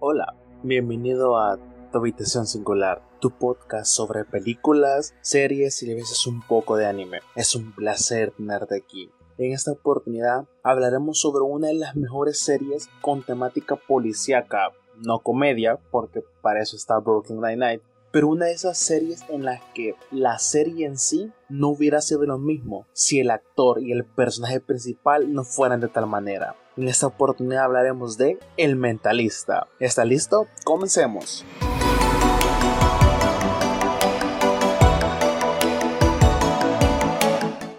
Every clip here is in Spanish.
Hola, bienvenido a Tu Habitación Singular, tu podcast sobre películas, series y a veces un poco de anime. Es un placer tenerte aquí. En esta oportunidad hablaremos sobre una de las mejores series con temática policíaca, no comedia, porque para eso está Broken Night, pero una de esas series en las que la serie en sí no hubiera sido lo mismo si el actor y el personaje principal no fueran de tal manera. En esta oportunidad hablaremos de El Mentalista. ¿Está listo? Comencemos.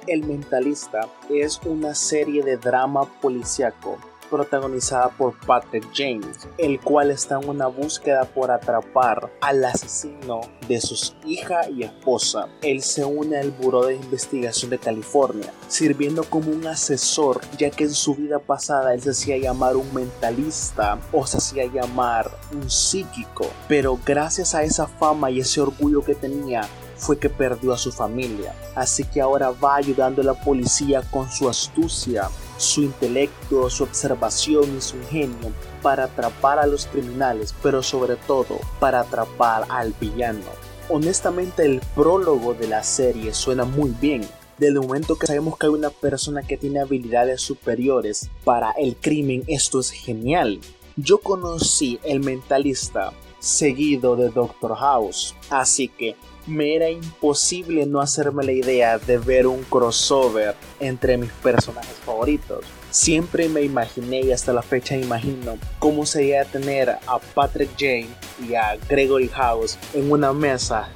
El Mentalista es una serie de drama policíaco protagonizada por Patrick James, el cual está en una búsqueda por atrapar al asesino de su hija y esposa. Él se une al Buró de Investigación de California, sirviendo como un asesor, ya que en su vida pasada él se hacía llamar un mentalista o se hacía llamar un psíquico. Pero gracias a esa fama y ese orgullo que tenía, fue que perdió a su familia. Así que ahora va ayudando a la policía con su astucia, su intelecto, su observación y su ingenio para atrapar a los criminales, pero sobre todo para atrapar al villano. Honestamente el prólogo de la serie suena muy bien. Desde el momento que sabemos que hay una persona que tiene habilidades superiores para el crimen, esto es genial. Yo conocí el mentalista seguido de Doctor House, así que me era imposible no hacerme la idea de ver un crossover entre mis personajes favoritos. Siempre me imaginé y hasta la fecha imagino cómo sería tener a Patrick Jane y a Gregory House en una mesa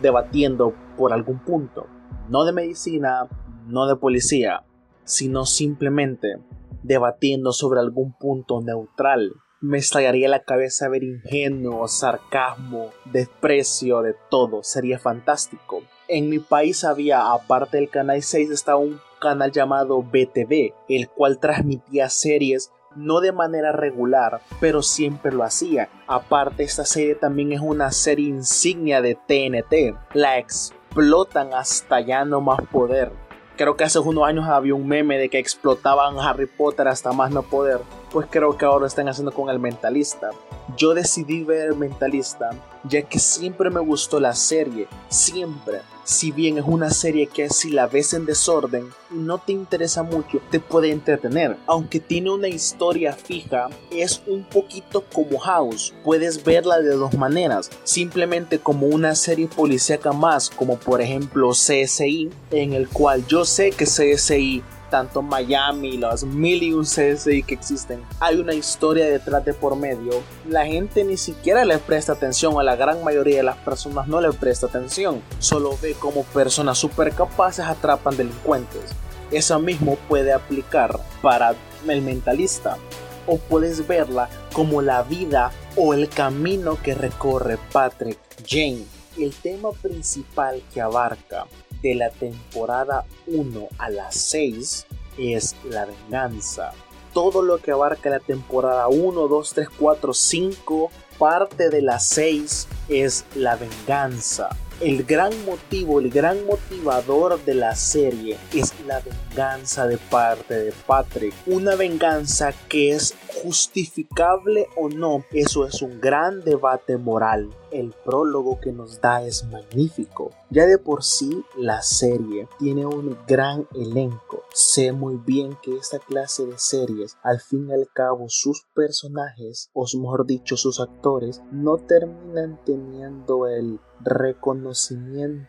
debatiendo por algún punto. No de medicina, no de policía, sino simplemente debatiendo sobre algún punto neutral me estallaría la cabeza ver ingenuo, sarcasmo, desprecio de todo, sería fantástico. En mi país había, aparte del canal 6, estaba un canal llamado BTV, el cual transmitía series no de manera regular, pero siempre lo hacía. Aparte, esta serie también es una serie insignia de TNT. La explotan hasta ya no más poder. Creo que hace unos años había un meme de que explotaban Harry Potter hasta más no poder pues creo que ahora están haciendo con el mentalista. Yo decidí ver el mentalista ya que siempre me gustó la serie, siempre. Si bien es una serie que si la ves en desorden y no te interesa mucho, te puede entretener. Aunque tiene una historia fija, es un poquito como House. Puedes verla de dos maneras. Simplemente como una serie policíaca más, como por ejemplo CSI, en el cual yo sé que CSI tanto Miami, los mil y un CSI que existen, hay una historia detrás de por medio, la gente ni siquiera le presta atención, a la gran mayoría de las personas no le presta atención, solo ve como personas super capaces atrapan delincuentes. Eso mismo puede aplicar para el mentalista, o puedes verla como la vida o el camino que recorre Patrick Jane. El tema principal que abarca de la temporada 1 a la 6 es la venganza. Todo lo que abarca la temporada 1, 2, 3, 4, 5, parte de la 6 es la venganza. El gran motivo, el gran motivador de la serie es la venganza de parte de Patrick. Una venganza que es justificable o no, eso es un gran debate moral. El prólogo que nos da es magnífico. Ya de por sí la serie tiene un gran elenco. Sé muy bien que esta clase de series, al fin y al cabo, sus personajes, o mejor dicho, sus actores, no terminan teniendo el reconocimiento,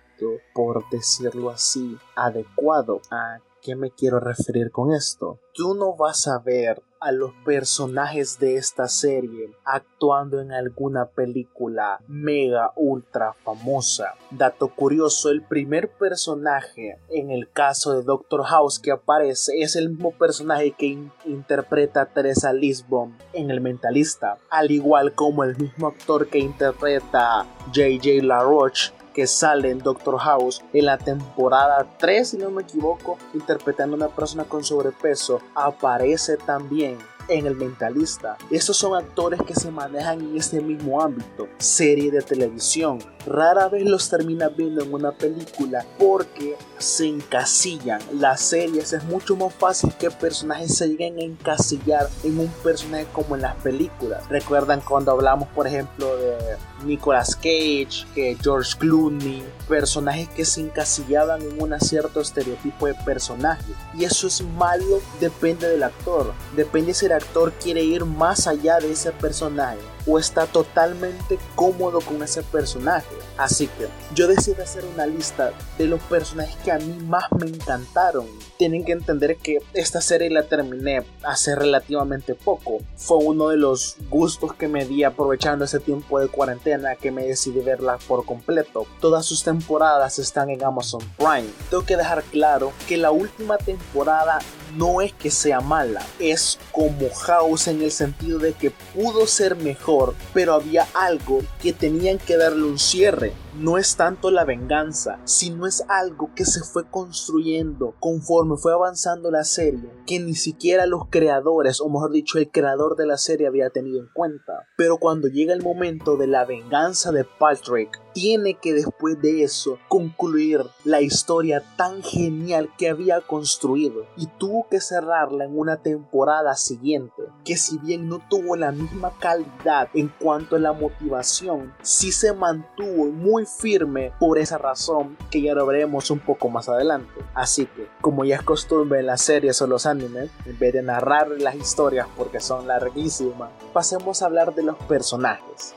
por decirlo así, adecuado. ¿A qué me quiero referir con esto? Tú no vas a ver a los personajes de esta serie actuando en alguna película mega ultra famosa. Dato curioso, el primer personaje en el caso de Doctor House que aparece es el mismo personaje que interpreta a Teresa Lisbon en El Mentalista, al igual como el mismo actor que interpreta JJ LaRoche que sale en Doctor House en la temporada 3, si no me equivoco, interpretando a una persona con sobrepeso, aparece también en El Mentalista. Estos son actores que se manejan en este mismo ámbito, serie de televisión. Rara vez los terminas viendo en una película porque se encasillan. Las series es mucho más fácil que personajes se lleguen a encasillar en un personaje como en las películas. Recuerdan cuando hablamos, por ejemplo, de Nicolas Cage, que George Clooney, personajes que se encasillaban en un cierto estereotipo de personaje. Y eso es malo, depende del actor. Depende si el actor quiere ir más allá de ese personaje o está totalmente cómodo con ese personaje. Así que yo decidí hacer una lista de los personajes que a mí más me encantaron. Tienen que entender que esta serie la terminé hace relativamente poco. Fue uno de los gustos que me di aprovechando ese tiempo de cuarentena que me decidí verla por completo. Todas sus temporadas están en Amazon Prime. Tengo que dejar claro que la última temporada no es que sea mala, es como House en el sentido de que pudo ser mejor, pero había algo que tenían que darle un cierre no es tanto la venganza, sino es algo que se fue construyendo conforme fue avanzando la serie, que ni siquiera los creadores, o mejor dicho, el creador de la serie había tenido en cuenta. Pero cuando llega el momento de la venganza de Patrick, tiene que después de eso concluir la historia tan genial que había construido y tuvo que cerrarla en una temporada siguiente, que si bien no tuvo la misma calidad en cuanto a la motivación, sí se mantuvo muy firme por esa razón que ya lo veremos un poco más adelante. Así que, como ya es costumbre en las series o los animes, en vez de narrar las historias porque son larguísimas, pasemos a hablar de los personajes.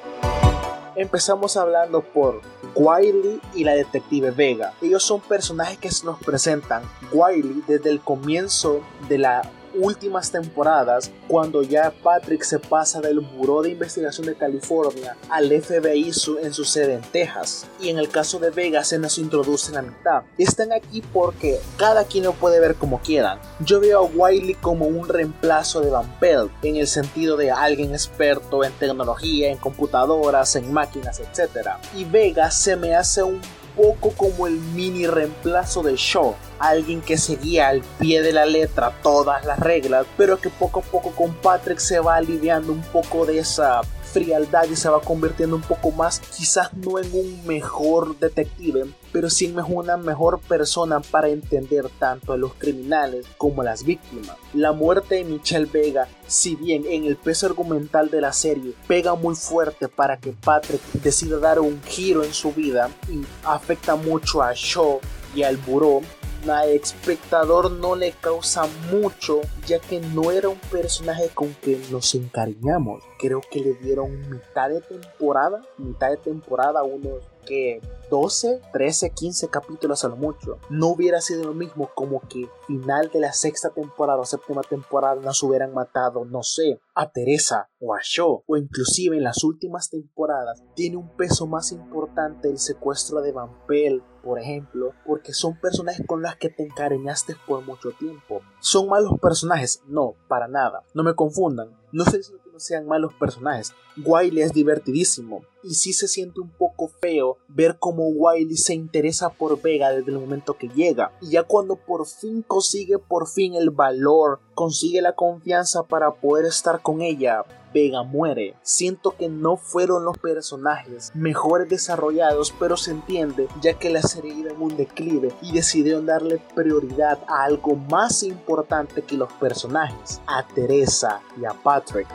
Empezamos hablando por Wiley y la detective Vega. Ellos son personajes que se nos presentan. Wiley desde el comienzo de la últimas temporadas, cuando ya Patrick se pasa del Buró de Investigación de California al FBI en su sede en Texas. Y en el caso de Vegas se nos introduce en la mitad. Están aquí porque cada quien lo puede ver como quieran. Yo veo a Wiley como un reemplazo de Van Pelt, en el sentido de alguien experto en tecnología, en computadoras, en máquinas, etc. Y Vegas se me hace un poco como el mini reemplazo de Shaw, alguien que seguía al pie de la letra todas las reglas, pero que poco a poco con Patrick se va aliviando un poco de esa frialdad y se va convirtiendo un poco más, quizás no en un mejor detective, pero sí en una mejor persona para entender tanto a los criminales como a las víctimas. La muerte de Michelle Vega, si bien en el peso argumental de la serie pega muy fuerte para que Patrick decida dar un giro en su vida y afecta mucho a Shaw y al buró, al espectador no le causa mucho, ya que no era un personaje con que nos encariñamos. Creo que le dieron mitad de temporada, mitad de temporada, unos que 12, 13, 15 capítulos a lo mucho. No hubiera sido lo mismo como que final de la sexta temporada o séptima temporada nos hubieran matado, no sé, a Teresa o a Shaw, o inclusive en las últimas temporadas tiene un peso más importante el secuestro de Van Pelt, por ejemplo, porque son personajes con los que te encariñaste por mucho tiempo. ¿Son malos personajes? No, para nada. No me confundan. No sé si no sean malos personajes. Wiley es divertidísimo. Y sí se siente un poco feo ver cómo Wiley se interesa por Vega desde el momento que llega. Y ya cuando por fin consigue por fin el valor, consigue la confianza para poder estar con ella, Vega muere. Siento que no fueron los personajes mejores desarrollados, pero se entiende ya que la serie iba en un declive y decidieron darle prioridad a algo más importante que los personajes, a Teresa y a Patrick.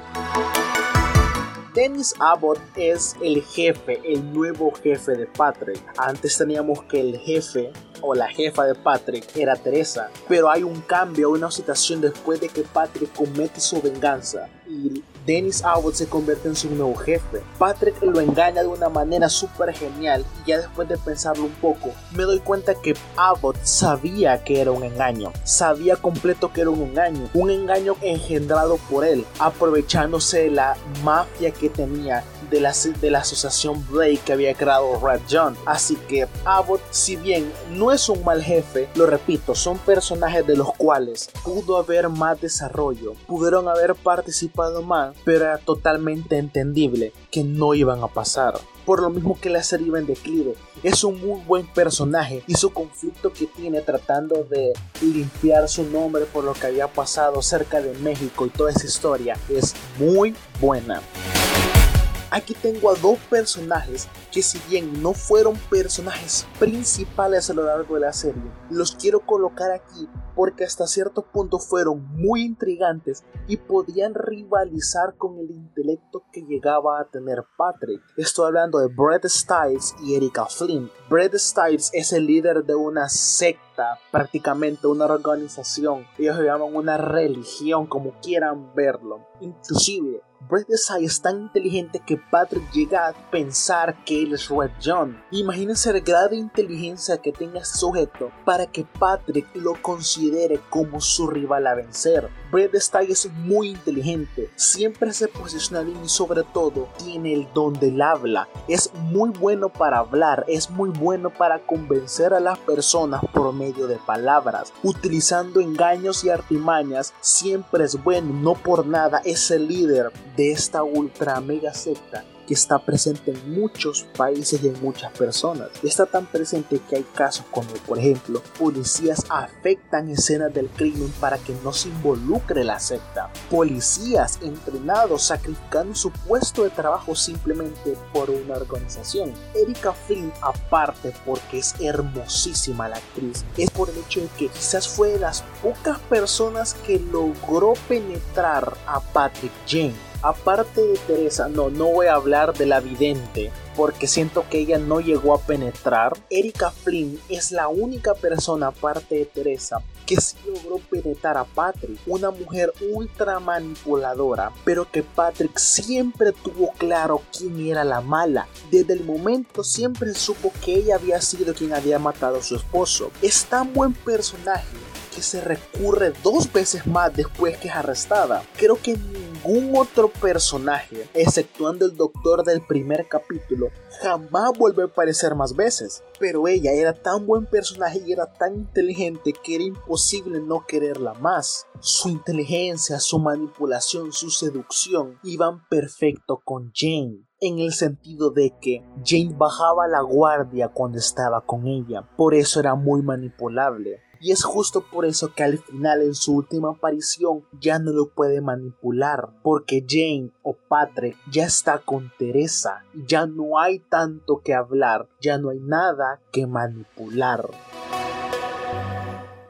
Dennis Abbott es el jefe, el nuevo jefe de Patrick. Antes teníamos que el jefe o la jefa de Patrick era Teresa, pero hay un cambio, una situación después de que Patrick comete su venganza y Dennis Abbott se convierte en su nuevo jefe. Patrick lo engaña de una manera súper genial y ya después de pensarlo un poco, me doy cuenta que Abbott sabía que era un engaño, sabía completo que era un engaño, un engaño engendrado por él, aprovechándose de la mafia que tenía de la, de la asociación Blake que había creado Red John. Así que Abbott, si bien no es un mal jefe, lo repito, son personajes de los cuales pudo haber más desarrollo, pudieron haber participado más, pero era totalmente entendible que no iban a pasar. por lo mismo que la serie va en declive. Es un muy buen personaje y su conflicto que tiene tratando de limpiar su nombre por lo que había pasado cerca de México y toda esa historia es muy buena. Aquí tengo a dos personajes que si bien no fueron personajes principales a lo largo de la serie, los quiero colocar aquí porque hasta cierto punto fueron muy intrigantes y podían rivalizar con el intelecto que llegaba a tener Patrick. Estoy hablando de Brett Stiles y Erika Flynn. Brett Stiles es el líder de una secta, prácticamente una organización. Ellos llaman una religión, como quieran verlo. Inclusive Brett es tan inteligente que Patrick llega a pensar que él es Red John. Imagínense el grado de inteligencia que tenga este sujeto para que Patrick lo considere como su rival a vencer. Brett Stagg es muy inteligente, siempre se posiciona bien y sobre todo tiene el don del habla. Es muy bueno para hablar, es muy bueno para convencer a las personas por medio de palabras. Utilizando engaños y artimañas, siempre es bueno, no por nada es el líder de esta ultra mega secta que está presente en muchos países y en muchas personas. Está tan presente que hay casos como, por ejemplo, policías afectan escenas del crimen para que no se involucre la secta. Policías entrenados sacrificando su puesto de trabajo simplemente por una organización. Erika Flynn, aparte porque es hermosísima la actriz, es por el hecho de que quizás fue de las pocas personas que logró penetrar a Patrick James Aparte de Teresa, no, no voy a hablar de la vidente, porque siento que ella no llegó a penetrar. Erika Flynn es la única persona, aparte de Teresa, que sí logró penetrar a Patrick, una mujer ultra manipuladora, pero que Patrick siempre tuvo claro quién era la mala. Desde el momento siempre supo que ella había sido quien había matado a su esposo. Es tan buen personaje que se recurre dos veces más después que es arrestada. Creo que ningún otro personaje, exceptuando el doctor del primer capítulo, jamás vuelve a aparecer más veces. Pero ella era tan buen personaje y era tan inteligente que era imposible no quererla más. Su inteligencia, su manipulación, su seducción iban perfecto con Jane en el sentido de que Jane bajaba la guardia cuando estaba con ella, por eso era muy manipulable. Y es justo por eso que al final en su última aparición ya no lo puede manipular, porque Jane o Patrick ya está con Teresa, ya no hay tanto que hablar, ya no hay nada que manipular.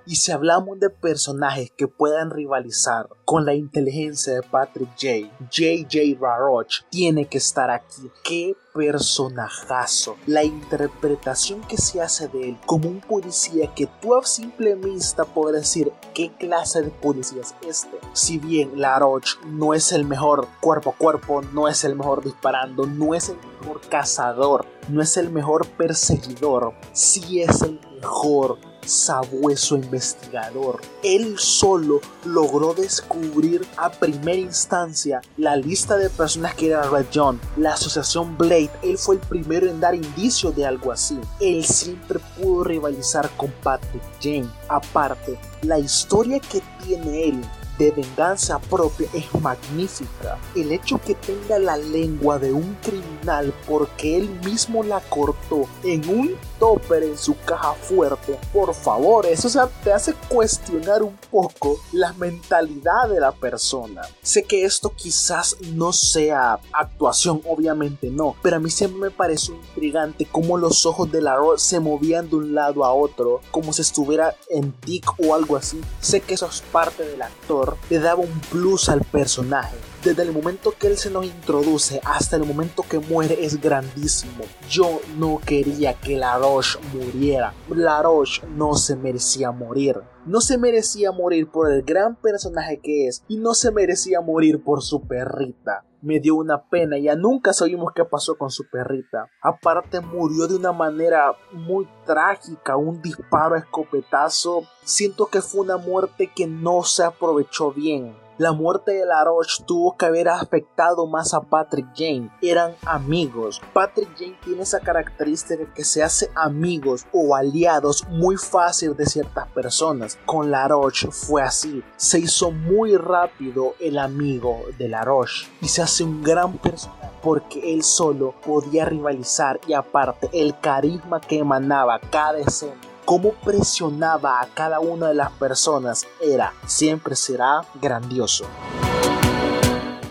Y si hablamos de personajes que puedan rivalizar con la inteligencia de Patrick J, JJ Raroch tiene que estar aquí. ¡Qué personajazo! La interpretación que se hace de él como un policía que tú a simple vista podrás decir qué clase de policía es este. Si bien Laroche no es el mejor cuerpo a cuerpo, no es el mejor disparando, no es el mejor cazador, no es el mejor perseguidor, sí es el mejor sabueso investigador. Él solo logró descubrir a primera instancia la lista de personas que era Red John, la asociación Blade. Él fue el primero en dar indicios de algo así. Él siempre pudo rivalizar con Patrick Jane. Aparte, la historia que tiene él de venganza propia es magnífica. El hecho que tenga la lengua de un criminal porque él mismo la cortó en un topper en su caja fuerte, por favor, eso te hace cuestionar un poco la mentalidad de la persona. Sé que esto quizás no sea actuación, obviamente no, pero a mí siempre me pareció intrigante cómo los ojos de la se movían de un lado a otro, como si estuviera en tic o algo así. Sé que eso es parte del actor le daba un plus al personaje. Desde el momento que él se nos introduce hasta el momento que muere es grandísimo. Yo no quería que Laroche muriera. Laroche no se merecía morir. No se merecía morir por el gran personaje que es y no se merecía morir por su perrita me dio una pena. Ya nunca sabemos qué pasó con su perrita. Aparte murió de una manera muy trágica, un disparo a escopetazo. Siento que fue una muerte que no se aprovechó bien. La muerte de Laroche tuvo que haber afectado más a Patrick Jane. Eran amigos. Patrick Jane tiene esa característica que se hace amigos o aliados muy fácil de ciertas personas. Con Laroche fue así. Se hizo muy rápido el amigo de Laroche y se hace un gran personaje porque él solo podía rivalizar y aparte el carisma que emanaba cada escena cómo presionaba a cada una de las personas era, siempre será grandioso.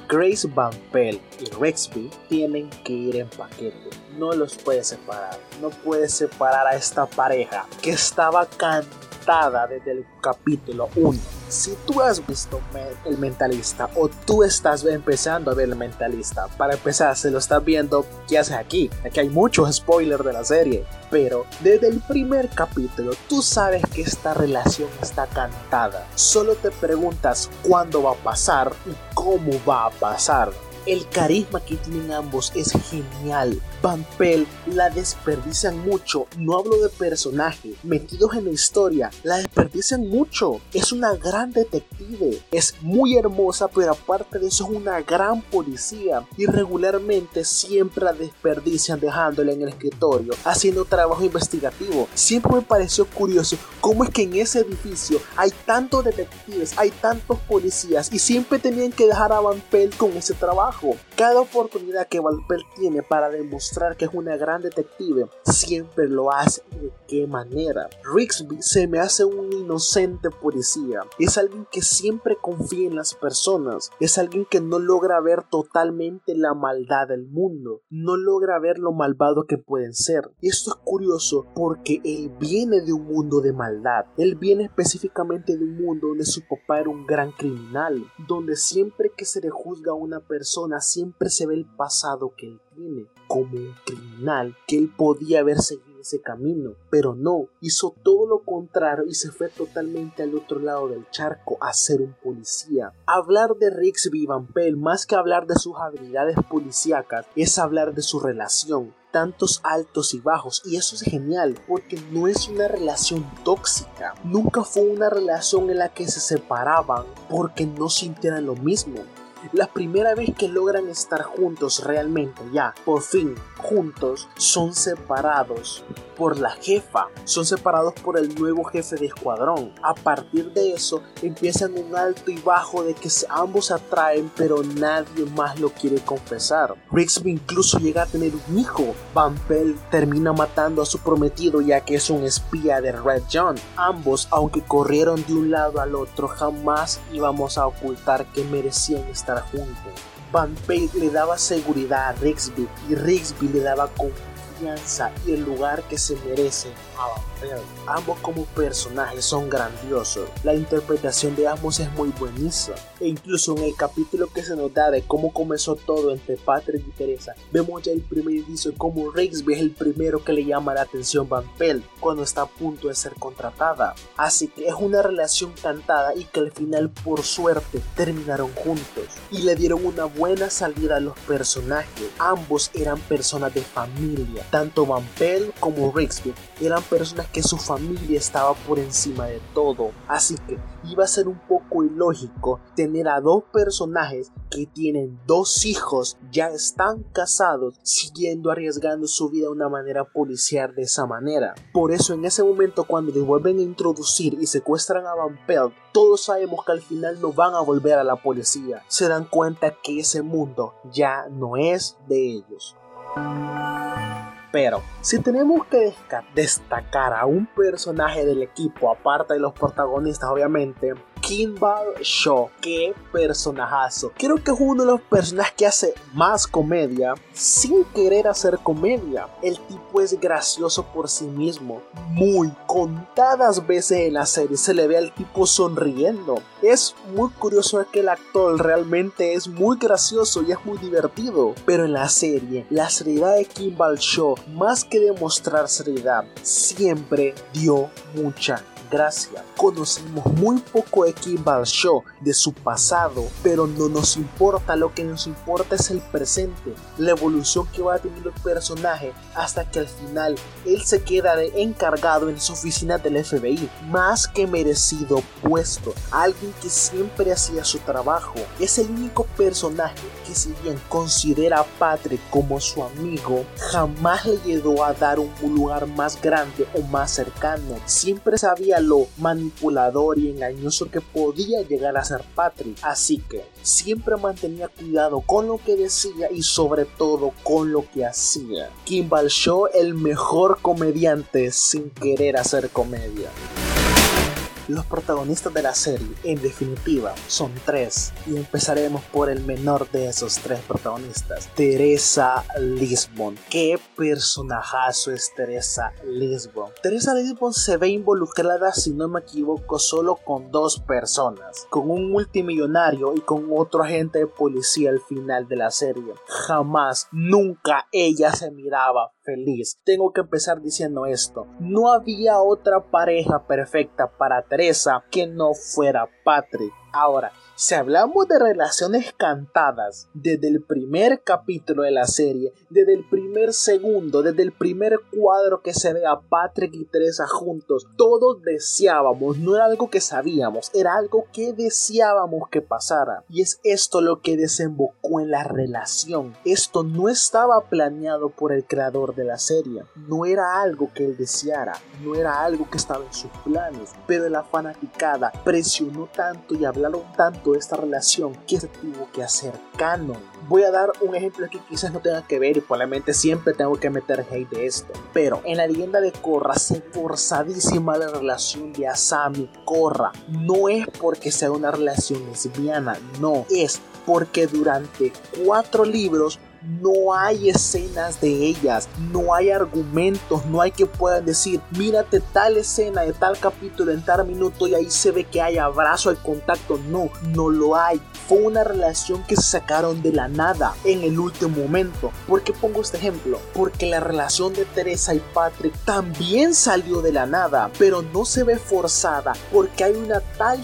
Grace Van Pelt y Rexby tienen que ir en paquete. No los puedes separar. No puedes separar a esta pareja que estaba desde el capítulo 1 si tú has visto El Mentalista o tú estás empezando a ver El Mentalista, para empezar, se lo estás viendo, ¿qué haces aquí? Aquí hay muchos spoilers de la serie, pero desde el primer capítulo tú sabes que esta relación está cantada. Solo te preguntas cuándo va a pasar y cómo va a pasar. El carisma que tienen ambos es genial. Van la desperdician mucho. No hablo de personaje. Metidos en la historia, la desperdician mucho. Es una gran detective. Es muy hermosa, pero aparte de eso es una gran policía. Y regularmente siempre la desperdician dejándola en el escritorio, haciendo trabajo investigativo. Siempre me pareció curioso cómo es que en ese edificio hay tantos detectives, hay tantos policías y siempre tenían que dejar a Van con ese trabajo. Cada oportunidad que Valper tiene para demostrar que es una gran detective, siempre lo hace. ¿De qué manera? Rigsby se me hace un inocente policía. Es alguien que siempre confía en las personas. Es alguien que no logra ver totalmente la maldad del mundo. No logra ver lo malvado que pueden ser. Y esto es curioso porque él viene de un mundo de maldad. Él viene específicamente de un mundo donde su papá era un gran criminal. Donde siempre que se le juzga a una persona, siempre se ve el pasado que él tiene como criminal, que él podía haber seguido ese camino, pero no, hizo todo lo contrario y se fue totalmente al otro lado del charco a ser un policía. Hablar de Rixby Van Pell, más que hablar de sus habilidades policíacas, es hablar de su relación, tantos altos y bajos y eso es genial porque no es una relación tóxica nunca fue una relación en la que se separaban porque no sintieran lo mismo la primera vez que logran estar juntos realmente, ya, por fin, juntos, son separados por la jefa, son separados por el nuevo jefe de escuadrón. A partir de eso, empiezan un alto y bajo de que ambos atraen, pero nadie más lo quiere confesar. Rigsby incluso llega a tener un hijo. Van Pell termina matando a su prometido ya que es un espía de Red John. Ambos, aunque corrieron de un lado al otro, jamás íbamos a ocultar que merecían estar juntos. Van Pelt le daba seguridad a Rigsby y Rigsby le daba confianza y el lugar que se merece. a Ambos como personajes son grandiosos. La interpretación de ambos es muy buenísima. E incluso en el capítulo que se nos da de cómo comenzó todo entre Patrick y Teresa, vemos ya el primer indicio cómo Rigsby es el primero que le llama la atención Van Pelt cuando está a punto de ser contratada. Así que es una relación cantada y que al final por suerte terminaron juntos y le dieron una buena salida a los personajes. Ambos eran personas de familia, tanto Van Pelt como Rigsby eran personas que su familia estaba por encima de todo. Así que iba a ser un poco ilógico tener a dos personajes que tienen dos hijos, ya están casados, siguiendo arriesgando su vida de una manera policial de esa manera. Por eso en ese momento cuando les vuelven a introducir y secuestran a Van Pelt, todos sabemos que al final no van a volver a la policía. Se dan cuenta que ese mundo ya no es de ellos. Pero si tenemos que destacar a un personaje del equipo, aparte de los protagonistas, obviamente, Kimball Shaw, qué personajazo. Creo que es uno de los personajes que hace más comedia sin querer hacer comedia. El tipo es gracioso por sí mismo. Muy contadas veces en la serie se le ve al tipo sonriendo. Es muy curioso que el actor realmente es muy gracioso y es muy divertido. Pero en la serie, la seriedad de Kimball Shaw, más que demostrar seriedad, siempre dio mucha gracia. Conocemos muy poco de Kimball Shaw, de su pasado, pero no nos importa, lo que nos importa es el presente, la evolución que va teniendo el personaje hasta que al final él se queda encargado en su oficina del FBI, más que merecido puesto, alguien que siempre hacía su trabajo, es el único personaje que si bien considera a Patrick como su amigo, jamás le llegó a dar un lugar más grande o más cercano, siempre sabía lo manipulador y engañoso que podía llegar a ser Patrick, así que siempre mantenía cuidado con lo que decía y sobre todo con lo que hacía. Kimball Shaw, el mejor comediante sin querer hacer comedia. Los protagonistas de la serie, en definitiva, son tres, y empezaremos por el menor de esos tres protagonistas, Teresa Lisbon. ¿Qué personajazo es Teresa Lisbon? Teresa Lisbon se ve involucrada, si no me equivoco, solo con dos personas, con un multimillonario y con otro agente de policía al final de la serie. Jamás, nunca ella se miraba feliz. Tengo que empezar diciendo esto. No había otra pareja perfecta para Teresa que no fuera Patrick. Ahora, si hablamos de relaciones cantadas desde el primer capítulo de la serie, desde el primer segundo, desde el primer cuadro que se ve a Patrick y Teresa juntos, todos deseábamos, no era algo que sabíamos, era algo que deseábamos que pasara. Y es esto lo que desembocó en la relación. Esto no estaba planeado por el creador de la serie, no era algo que él deseara, no era algo que estaba en sus planes, pero la fanaticada presionó tanto y tanto esta relación que se tuvo que hacer canon. Voy a dar un ejemplo que quizás no tenga que ver y probablemente siempre tengo que meter hate de esto. Pero en la leyenda de Korra se forzadísima la relación de Asami y Korra. No es porque sea una relación lesbiana, no. Es porque durante cuatro libros no hay escenas de ellas, no hay argumentos, no hay que puedan decir, mírate tal escena de tal capítulo en tal minuto y ahí se ve que hay abrazo, hay contacto. No, no lo hay. Fue una relación que se sacaron de la nada en el último momento. ¿Por qué pongo este ejemplo? Porque la relación de Teresa y Patrick también salió de la nada, pero no se ve forzada porque hay una tal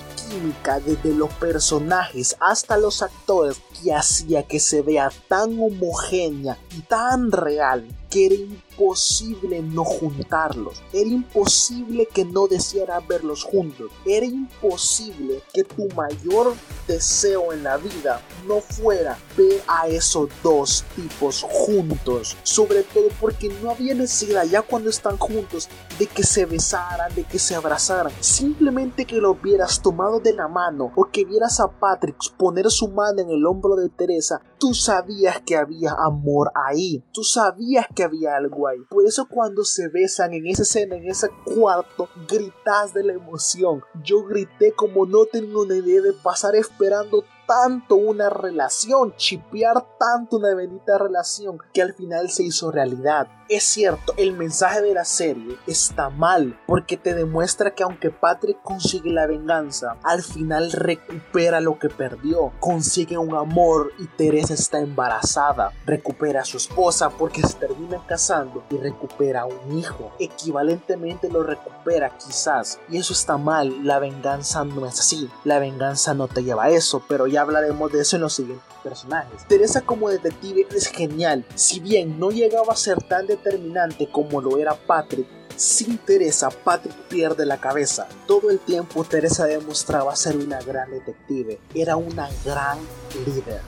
desde los personajes hasta los actores que hacía que se vea tan homogénea y tan real que era imposible no juntarlos. Era imposible que no deseara verlos juntos. Era imposible que tu mayor deseo en la vida no fuera ver a esos dos tipos juntos. Sobre todo porque no había necesidad ya cuando están juntos de que se besaran, de que se abrazaran. Simplemente que lo vieras tomado de la mano o que vieras a Patrick poner su mano en el hombro de Teresa. Tú sabías que había amor ahí. Tú sabías que había algo ahí. Por eso cuando se besan en esa escena, en ese cuarto, gritas de la emoción. Yo grité como no tengo una idea de pasar esperando tanto una relación, chipear tanto una bendita relación que al final se hizo realidad. Es cierto, el mensaje de la serie está mal porque te demuestra que aunque Patrick consigue la venganza, al final recupera lo que perdió, consigue un amor y Teresa está embarazada, recupera a su esposa porque se terminan casando y recupera un hijo, equivalentemente lo recupera quizás. Y eso está mal, la venganza no es así, la venganza no te lleva a eso, pero ya hablaremos de eso en los siguientes personajes. Teresa como detective es genial, si bien no llegaba a ser tan determinante como lo era Patrick, sin Teresa, Patrick pierde la cabeza. Todo el tiempo Teresa demostraba ser una gran detective, era una gran líder.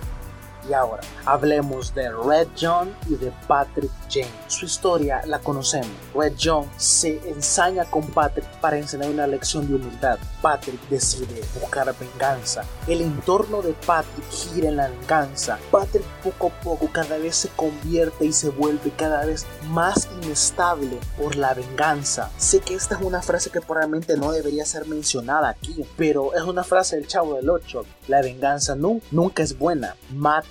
Y ahora, hablemos de Red John y de Patrick James. Su historia la conocemos. Red John se ensaña con Patrick para enseñar una lección de humildad. Patrick decide buscar venganza. El entorno de Patrick gira en la venganza. Patrick poco a poco cada vez se convierte y se vuelve cada vez más inestable por la venganza. Sé que esta es una frase que probablemente no debería ser mencionada aquí, pero es una frase del Chavo del 8. La venganza nunca es buena.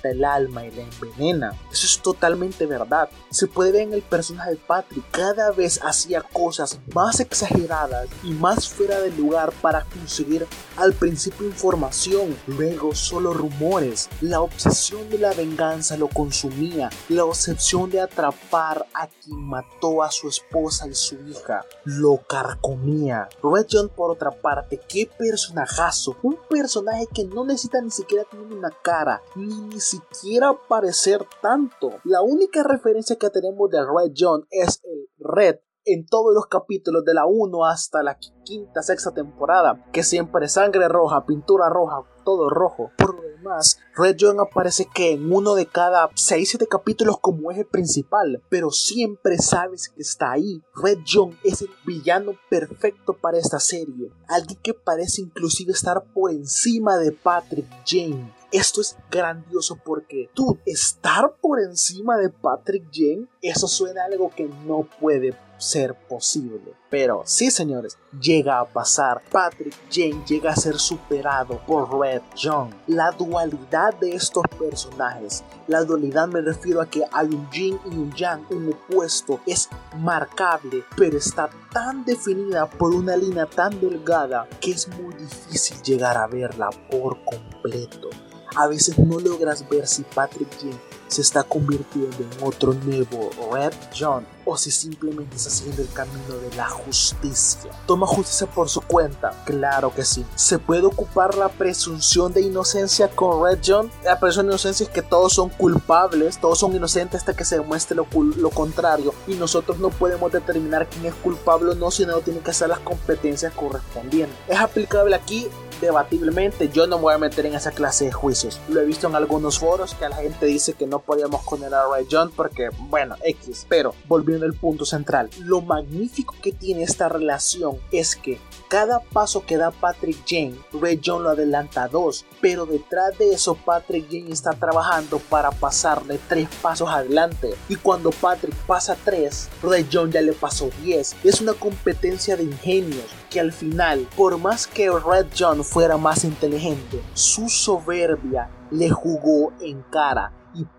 El alma y la envenena. Eso es totalmente verdad. Se puede ver en el personaje de Patrick. Cada vez hacía cosas más exageradas y más fuera de lugar para conseguir al principio información, luego solo rumores. La obsesión de la venganza lo consumía. La obsesión de atrapar a quien mató a su esposa y su hija lo carcomía. Red John por otra parte, qué personajazo. Un personaje que no necesita ni siquiera tener una cara, ni, ni siquiera parecer tanto. La única referencia que tenemos de Red John es el Red en todos los capítulos de la 1 hasta la quinta, sexta temporada, que siempre sangre roja, pintura roja, todo rojo. Por Además, Red John aparece que en uno de cada 6-7 capítulos como eje principal, pero siempre sabes que está ahí. Red John es el villano perfecto para esta serie, alguien que parece inclusive estar por encima de Patrick Jane. Esto es grandioso porque tú estar por encima de Patrick Jane, eso suena algo que no puede ser posible. Pero sí, señores, llega a pasar. Patrick Jane llega a ser superado por Red John. La dualidad de estos personajes, la dualidad me refiero a que hay un yin y un yang, un opuesto, es marcable, pero está tan definida por una línea tan delgada que es muy difícil llegar a verla por completo. A veces no logras ver si Patrick Jane se está convirtiendo en otro nuevo Red John o si simplemente está siguiendo el camino de la justicia. ¿Toma justicia por su cuenta? Claro que sí. ¿Se puede ocupar la presunción de inocencia con Red John? La presunción de inocencia es que todos son culpables, todos son inocentes hasta que se demuestre lo, contrario y nosotros no podemos determinar quién es culpable o no, sino tiene que hacer las competencias correspondientes. ¿Es aplicable aquí? Debatiblemente yo no me voy a meter en esa clase de juicios. Lo he visto en algunos foros que la gente dice que no podíamos condenar a Ray John porque, bueno, X. Pero volviendo al punto central, lo magnífico que tiene esta relación es que cada paso que da Patrick Jane, Ray John lo adelanta dos, pero detrás de eso Patrick Jane está trabajando para pasarle tres pasos adelante. Y cuando Patrick pasa tres, Ray John ya le pasó diez. Es una competencia de ingenios que al final, por más que Red John fuera más inteligente, su soberbia le jugó en cara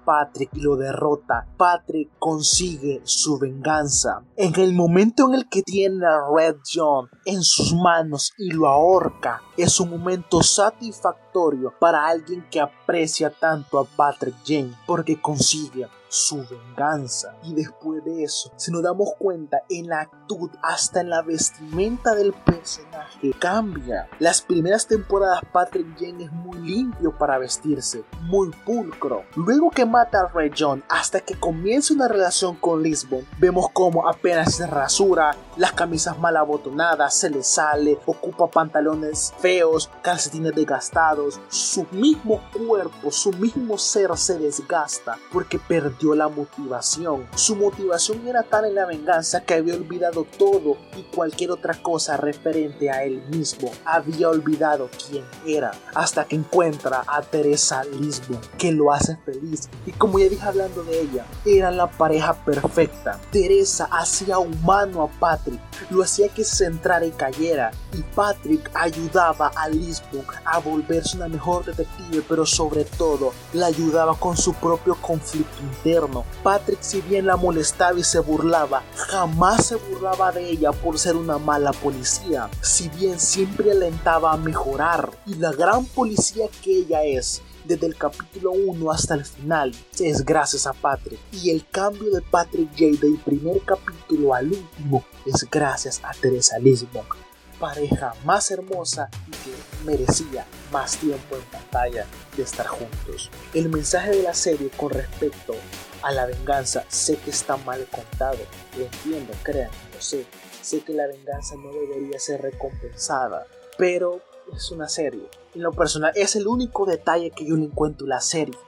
Patrick lo derrota. Patrick consigue su venganza. En el momento en el que tiene a Red John en sus manos y lo ahorca, es un momento satisfactorio para alguien que aprecia tanto a Patrick Jane porque consigue su venganza. Y después de eso, si nos damos cuenta, en la actitud, hasta en la vestimenta del personaje, cambia. Las primeras temporadas Patrick Jane es muy limpio para vestirse, muy pulcro. Luego que mata a Red John, hasta que comienza una relación con Lisbon, vemos como apenas se rasura, las camisas mal abotonadas, se le sale, ocupa pantalones feos, calcetines desgastados, su mismo cuerpo, su mismo ser se desgasta porque perdió la motivación. Su motivación era tal en la venganza que había olvidado todo y cualquier otra cosa referente a él mismo. Había olvidado quién era hasta que encuentra a Teresa Lisbon que lo hace feliz. Y como ya dije hablando de ella, era la pareja perfecta. Teresa hacía humano a Patrick, lo hacía que se centrara y cayera. Y Patrick ayudaba a Lisbon a volverse una mejor detective, pero sobre todo la ayudaba con su propio conflicto interno Patrick si bien la molestaba y se burlaba, jamás se burlaba de ella por ser una mala policía, si bien siempre alentaba a mejorar. Y la gran policía que ella es, desde el capítulo 1 hasta el final es gracias a Patrick. Y el cambio de Patrick J del primer capítulo al último es gracias a Teresa Lisbon. Pareja más hermosa y que merecía más tiempo en pantalla de estar juntos. El mensaje de la serie con respecto a la venganza, sé que está mal contado, lo entiendo, créanme, lo sé. Sé que la venganza no debería ser recompensada, pero es una serie. En lo personal, es el único detalle que yo le encuentro en la serie.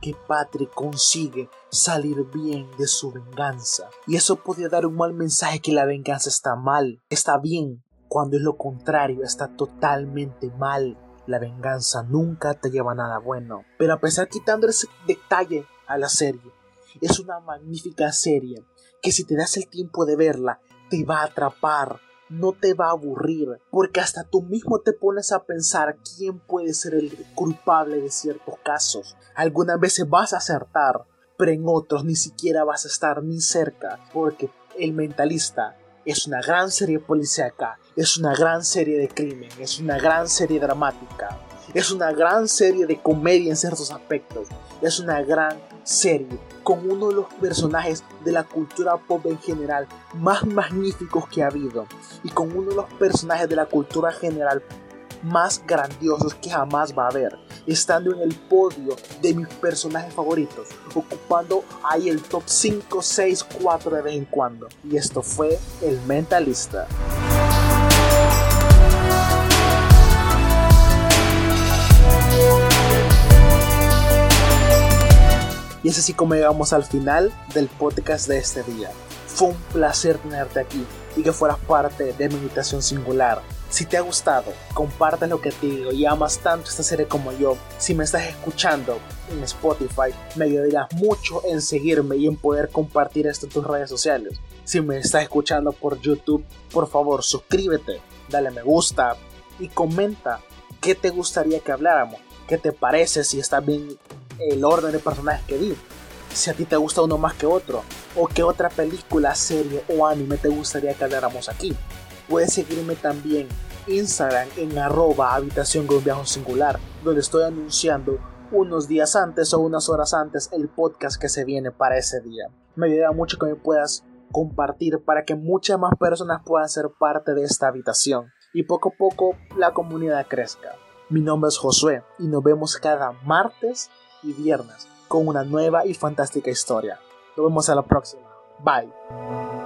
Que Patrick consigue salir bien de su venganza. Y eso podría dar un mal mensaje que la venganza está mal. Está bien, cuando es lo contrario, está totalmente mal. La venganza nunca te lleva nada bueno. Pero a pesar quitando ese detalle a la serie, es una magnífica serie que si te das el tiempo de verla, te va a atrapar, no te va a aburrir, porque hasta tú mismo te pones a pensar quién puede ser el culpable de ciertos casos. Algunas veces vas a acertar, pero en otros ni siquiera vas a estar ni cerca, porque el mentalista es una gran serie policíaca, es una gran serie de crimen, es una gran serie dramática, es una gran serie de comedia en ciertos aspectos, es una gran serie con uno de los personajes de la cultura pop en general más magníficos que ha habido y con uno de los personajes de la cultura general más grandiosos que jamás va a haber, estando en el podio de mis personajes favoritos, ocupando ahí el top 5, 6, 4 de vez en cuando. Y esto fue El Mentalista. Y es así como llegamos al final del podcast de este día. Fue un placer tenerte aquí y que fueras parte de Meditación Singular. Si te ha gustado, comparte lo que te digo y amas tanto esta serie como yo. Si me estás escuchando en Spotify, me ayudarías mucho en seguirme y en poder compartir esto en tus redes sociales. Si me estás escuchando por YouTube, por favor suscríbete, dale me gusta y comenta qué te gustaría que habláramos, qué te parece, si está bien el orden de personajes que vi, si a ti te gusta uno más que otro, o qué otra película, serie o anime te gustaría que habláramos aquí. Puedes seguirme también Instagram en arroba habitación con viaje singular, donde estoy anunciando unos días antes o unas horas antes el podcast que se viene para ese día. Me ayuda mucho que me puedas compartir para que muchas más personas puedan ser parte de esta habitación y poco a poco la comunidad crezca. Mi nombre es Josué y nos vemos cada martes y viernes con una nueva y fantástica historia. Nos vemos a la próxima. Bye.